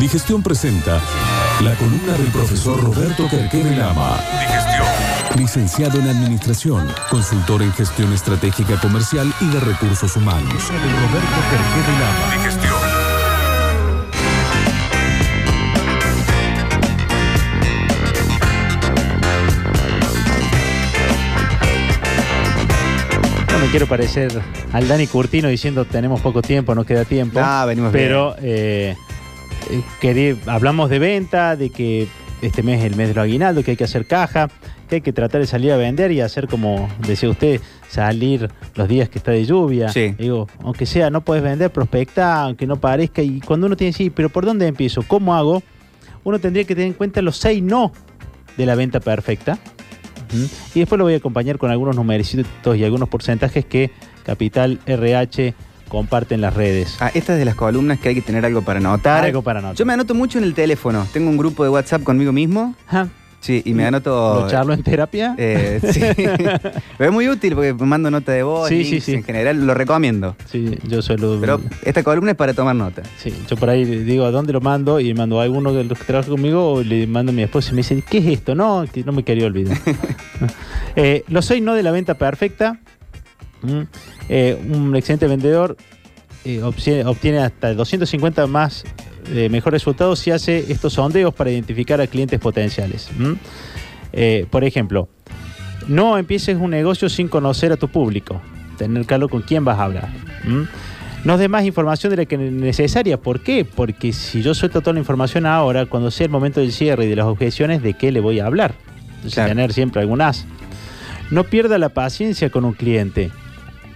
Digestión presenta la columna del profesor Roberto Querquere Lama. Digestión. Licenciado en Administración, consultor en Gestión Estratégica Comercial y de Recursos Humanos. Roberto Querquere Lama. Digestión. No me quiero parecer al Dani Curtino diciendo tenemos poco tiempo, no queda tiempo. Ah, venimos pero eh, eh, hablamos de venta, de que este mes es el mes de los aguinaldos, que hay que hacer caja, que hay que tratar de salir a vender y hacer como decía usted, salir los días que está de lluvia. Sí. Digo, aunque sea, no puedes vender, prospecta, aunque no parezca. Y cuando uno tiene que decir, pero ¿por dónde empiezo? ¿Cómo hago? Uno tendría que tener en cuenta los seis no de la venta perfecta. Y después lo voy a acompañar con algunos numericitos y algunos porcentajes que Capital RH comparte en las redes. Ah, esta es de las columnas que hay que tener algo para anotar. Algo para anotar. Yo me anoto mucho en el teléfono. Tengo un grupo de WhatsApp conmigo mismo. Ajá. Sí, y me anoto. ¿Lo charlo en terapia? eh, sí. Pero es muy útil porque mando nota de voz. Sí, sí, sí. En general lo recomiendo. Sí, yo suelo. Pero esta columna es para tomar nota. Sí, yo por ahí digo a dónde lo mando y mando a alguno de los que trabaja conmigo o le mando a mi esposa y me dice, ¿qué es esto? No, que no me quería olvidar. Eh, los seis no de la venta perfecta. Mm, eh, un excelente vendedor eh, obtiene, hasta 250 más eh, mejor resultados si hace estos sondeos para identificar a clientes potenciales. ¿m? Eh, por ejemplo, no empieces un negocio sin conocer a tu público. Tener claro con quién vas a hablar. ¿m? No des más información de la que es necesaria. ¿Por qué? Porque si yo suelto toda la información ahora, cuando sea el momento del cierre y de las objeciones, ¿de qué le voy a hablar? Entonces, Claro. tener siempre algún as. No pierda la paciencia con un cliente.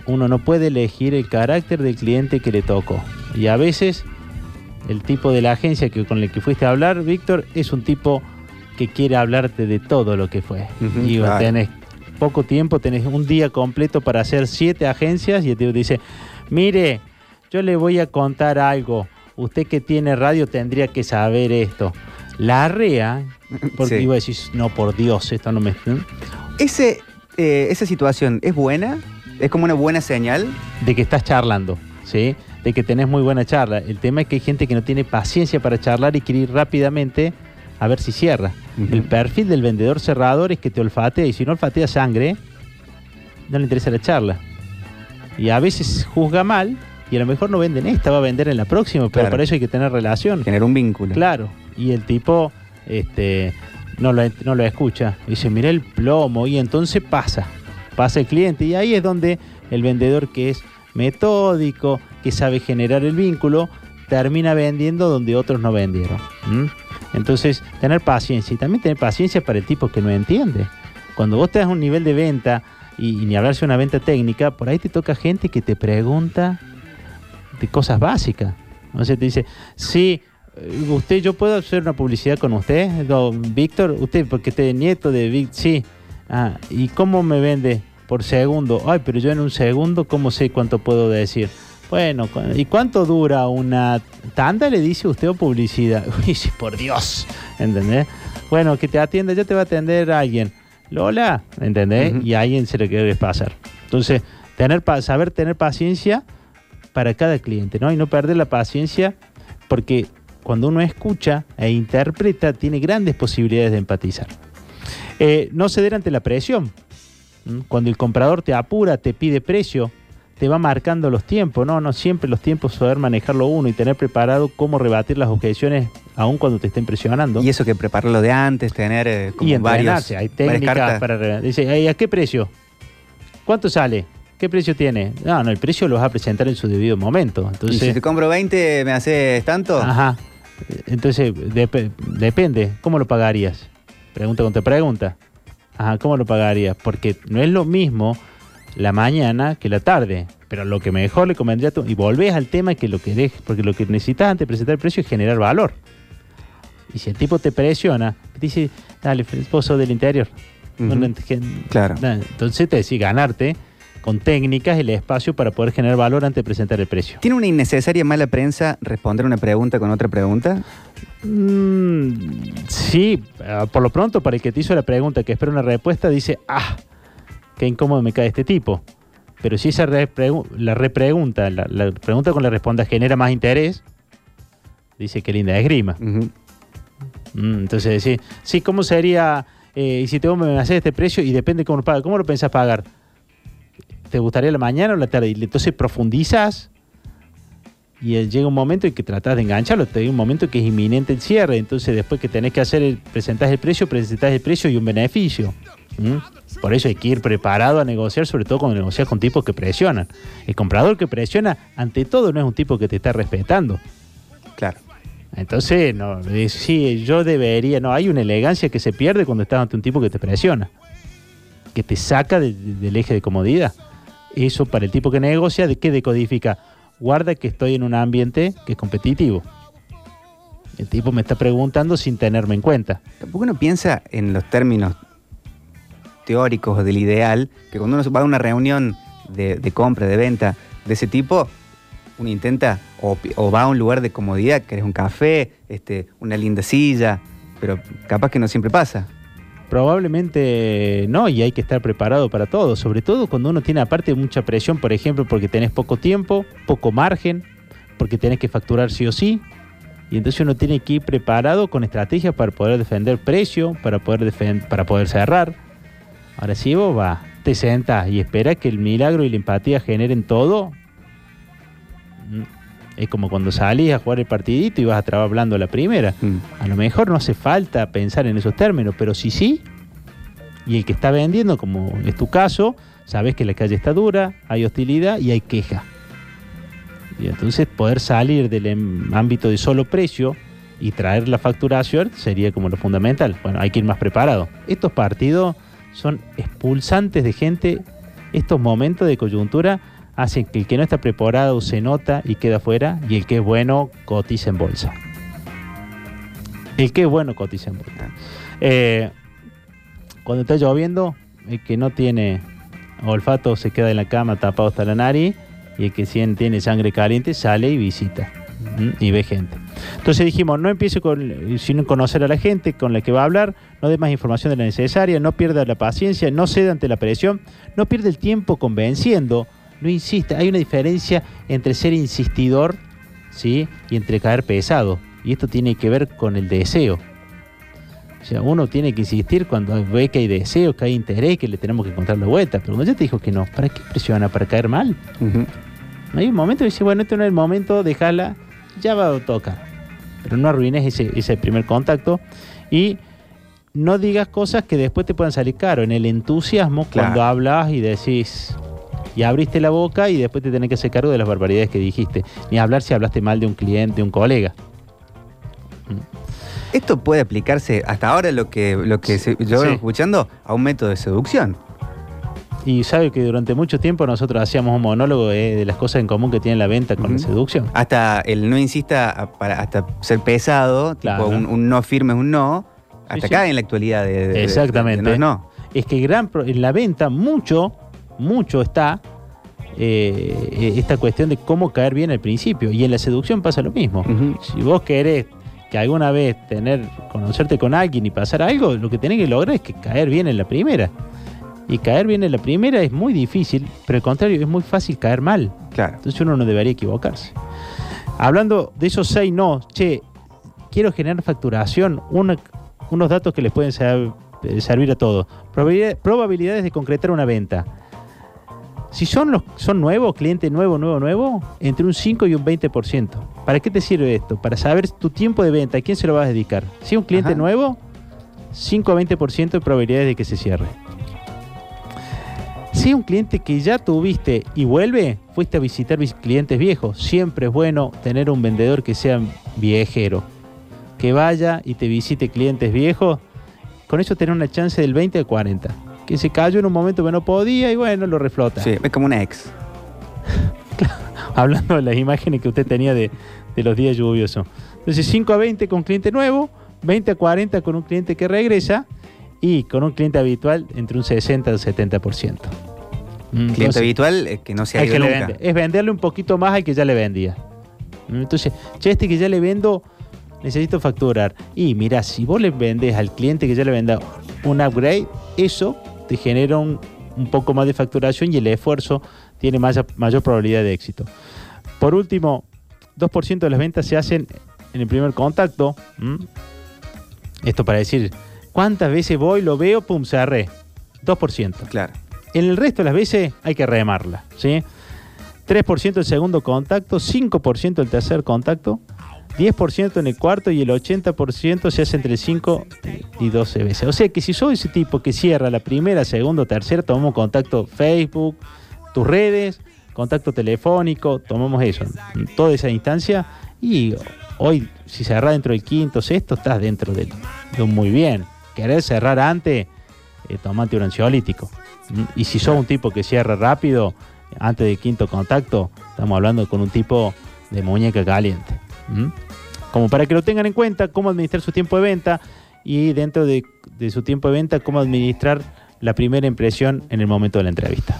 Uno no puede elegir el carácter del cliente que le tocó. Y a veces el tipo de la agencia que, con el que fuiste a hablar, Víctor, es un tipo que quiere hablarte de todo lo que fue. Y claro. tenés poco tiempo, tenés un día completo para hacer siete agencias y el tipo te dice, mire, yo le voy a contar algo. Usted que tiene radio tendría que saber esto. La REA, porque Sí. iba a decir, no, por Dios, esto no me... Ese, eh, esa situación es buena. Es como una buena señal. de que estás charlando, ¿sí? De que tenés muy buena charla. El tema es que hay gente que no tiene paciencia para charlar y quiere ir rápidamente a ver si cierra. El perfil del vendedor cerrador es que te olfatea y si no olfatea sangre, no le interesa la charla. Y a veces juzga mal y a lo mejor no vende en esta, va a vender en la próxima, pero Claro. para eso hay que tener relación. Generar un vínculo. Claro. Y el tipo este, no, lo, no lo escucha. Dice, mira el plomo. Y entonces pasa. Pasa el cliente. Y ahí es donde el vendedor que es metódico, que sabe generar el vínculo, termina vendiendo donde otros no vendieron. Entonces, tener paciencia. Y también tener paciencia para el tipo que no entiende. Cuando vos te das un nivel de venta, y, y ni hablarse de una venta técnica, por ahí te toca gente que te pregunta de cosas básicas. O sea, te dice, sí, eh, usted, yo puedo hacer una publicidad con usted, don Víctor, usted, porque usted es nieto de Víctor, sí. Ah, ¿y cómo me vende por segundo? Ay, pero yo en un segundo, ¿cómo sé cuánto puedo decir? Bueno, ¿y cuánto dura una tanda? Le dice usted o publicidad. Uy, sí, por Dios, ¿entendés? Bueno, que te atienda, ya te va a atender alguien. Lola, ¿entendés? Y a alguien se le quiere pasar. Entonces, tener saber tener paciencia para cada cliente, ¿no? Y no perder la paciencia porque cuando uno escucha e interpreta tiene grandes posibilidades de empatizar. Eh, no ceder ante la presión. ¿m? Cuando el comprador te apura, te pide precio, te va marcando los tiempos, ¿no? No siempre los tiempos saber manejarlo uno y tener preparado cómo rebatir las objeciones aun cuando te estén presionando. Y eso que prepararlo de antes, tener eh, como y varios. Hay técnicas para... Dice, "Ay, ¿a qué precio? ¿Cuánto sale? ¿Qué precio tiene? No, no, el precio lo vas a presentar en su debido momento. Y Entonces, si te compro 20, ¿me haces tanto? Ajá. Entonces, dep- depende. ¿Cómo lo pagarías? Pregunta contra pregunta. Ajá, ¿cómo lo pagarías? Porque no es lo mismo la mañana que la tarde. Pero lo que mejor le convendría a tu... Y volvés al tema que lo que dejes, porque lo que necesitas antes de presentar el precio es generar valor. Y si el tipo te presiona, te dice, dale, sos del interior. Claro. Entonces te decís ganarte con técnicas el espacio para poder generar valor antes de presentar el precio. ¿Tiene una innecesaria mala prensa responder una pregunta con otra pregunta? Mm, sí, ah, por lo pronto, para el que te hizo la pregunta, que espera una respuesta, dice, ah, qué incómodo me cae este tipo. Pero si esa repregu- la repregunta, la, la pregunta con la respuesta genera más interés, dice que linda esgrima. Ujú. Mm, entonces, sí, sí, ¿cómo sería? eh, y si te me haces este precio y depende cómo lo pagas, ¿cómo lo pensás pagar? ¿Te gustaría la mañana o la tarde? Y entonces profundizas y eh, llega un momento en que tratás de engancharlo, te llega un momento que es inminente el cierre, entonces después que tenés que hacer, el, presentás el precio, presentás el precio y un beneficio. ¿Mm? Por eso hay que ir preparado a negociar, sobre todo cuando negocias con tipos que presionan. El comprador que presiona, ante todo, no es un tipo que te está respetando. Claro. Entonces, no, eh, sí, yo debería, no, hay una elegancia que se pierde cuando estás ante un tipo que te presiona, que te saca de- de- del eje de comodidad. Eso para el tipo que negocia, ¿de qué decodifica? Guarda que estoy en un ambiente que es competitivo. El tipo me está preguntando sin tenerme en cuenta. Tampoco uno piensa en los términos teóricos del ideal, que cuando uno va a una reunión de, de compra, de venta de ese tipo, uno intenta o va a un lugar de comodidad, que es un café, este, una linda silla, pero capaz que no siempre pasa. Probablemente no, y hay que estar preparado para todo, sobre todo cuando uno tiene aparte mucha presión, por ejemplo, porque tenés poco tiempo, poco margen, porque tenés que facturar sí o sí, y entonces uno tiene que ir preparado con estrategias para poder defender precio, para poder, para poder cerrar. Ahora si vos vas, te sentás y esperas que el milagro y la empatía generen todo, mm, es como cuando salís a jugar el partidito y vas a trabar hablando la primera. Mm. A lo mejor no hace falta pensar en esos términos, pero sí sí. Y el que está vendiendo, como es tu caso, sabes que la calle está dura, hay hostilidad y hay queja. Y entonces poder salir del em- ámbito de solo precio y traer la facturación sería como lo fundamental. Bueno, hay que ir más preparado. Estos partidos son expulsantes de gente. Estos momentos de coyuntura hacen que el que no está preparado se nota y queda fuera y el que es bueno cotiza en bolsa. El que es bueno cotiza en bolsa. Eh, cuando está lloviendo, el que no tiene olfato se queda en la cama tapado hasta la nariz y el que tiene sangre caliente sale y visita y ve gente. Entonces dijimos, no empiece sin conocer a la gente con la que va a hablar, no dé más información de la necesaria, no pierda la paciencia, no ceda ante la presión, no pierda el tiempo convenciendo, no insista. Hay una diferencia entre ser insistidor ¿sí? y entre caer pesado. Y esto tiene que ver con el deseo. O sea, uno tiene que insistir cuando ve que hay deseo, que hay interés, que le tenemos que encontrar la vuelta. Pero cuando ya te dijo que no, ¿para qué presiona? ¿Para caer mal? Hay un momento que dice, bueno, este no es el momento, déjala, ya va a tocar. Pero no arruines ese, ese primer contacto y no digas cosas que después te puedan salir caro. En el entusiasmo, Claro. cuando hablas y decís, y abriste la boca y después te tenés que hacer cargo de las barbaridades que dijiste. Ni hablar si hablaste mal de un cliente, de un colega. Esto puede aplicarse hasta ahora lo que, lo que se- yo Sí. vengo escuchando a un método de seducción. Y sabe que durante mucho tiempo nosotros hacíamos un monólogo eh, de las cosas en común que tiene la venta con la seducción. Hasta el no insista para hasta ser pesado, Claro. tipo un, un no firme es un no. Hasta sí. acá en la actualidad de, Exactamente. de- de no, es que gran pro- en la venta mucho, mucho está eh, eh, esta cuestión de cómo caer bien al principio. Y en la seducción pasa lo mismo. Si vos querés que alguna vez tener, conocerte con alguien y pasar algo, lo que tenés que lograr es que caer bien en la primera. Y caer bien en la primera es muy difícil, pero al contrario, es muy fácil caer mal. Claro. Entonces uno no debería equivocarse. Hablando de esos seis no, che, quiero generar facturación, una- unos datos que les pueden ser- eh, servir a todos. Probabilidad- probabilidades de concretar una venta. Si son, los, son nuevos, cliente nuevo, nuevo, nuevo, entre un 5 y un 20%. ¿Para qué te sirve esto? Para saber tu tiempo de venta, ¿a quién se lo vas a dedicar? Si es un cliente Ajá. nuevo, 5 a 20% de probabilidades de que se cierre. Si un cliente que ya tuviste y vuelve, fuiste a visitar vis- clientes viejos. Siempre es bueno tener un vendedor que sea viejero. Que vaya y te visite clientes viejos. Con eso tener una chance del 20 al 40. Que se cayó en un momento que no podía y bueno, lo reflota. Sí, es como una ex. Hablando de las imágenes que usted tenía de, de los días lluviosos. Entonces 5 a 20 con cliente nuevo, 20 a 40 con un cliente que regresa y con un cliente habitual entre un 60 al 70%. Cliente habitual eh, que no se ha ido que le nunca. vende. Es venderle un poquito más al que ya le vendía. Entonces, che, este que ya le vendo, necesito facturar. Y mira, si vos le vendes al cliente que ya le venda un upgrade, eso te genera un, un poco más de facturación y el esfuerzo tiene más, mayor probabilidad de éxito. Por último, 2% de las ventas se hacen en el primer contacto. Esto para decir, ¿cuántas veces voy, lo veo, pum, cerré? 2%. Claro. En el resto de las veces hay que remarla, ¿sí? 3% el segundo contacto, 5% el tercer contacto, 10% en el cuarto y el 80% se hace entre 5 y 12 veces. O sea que si soy ese tipo que cierra la primera, segunda, tercera, tomamos contacto Facebook, tus redes, contacto telefónico, tomamos eso, toda esa instancia y hoy si cerrás dentro del quinto, sexto, estás dentro del- de muy bien. Querés cerrar antes, eh, tomate un ansiolítico. ¿Mm? Y si sos un tipo que cierra rápido, antes del quinto contacto, estamos hablando con un tipo de muñeca caliente. Como para que lo tengan en cuenta, cómo administrar su tiempo de venta y dentro de, de su tiempo de venta, cómo administrar la primera impresión en el momento de la entrevista.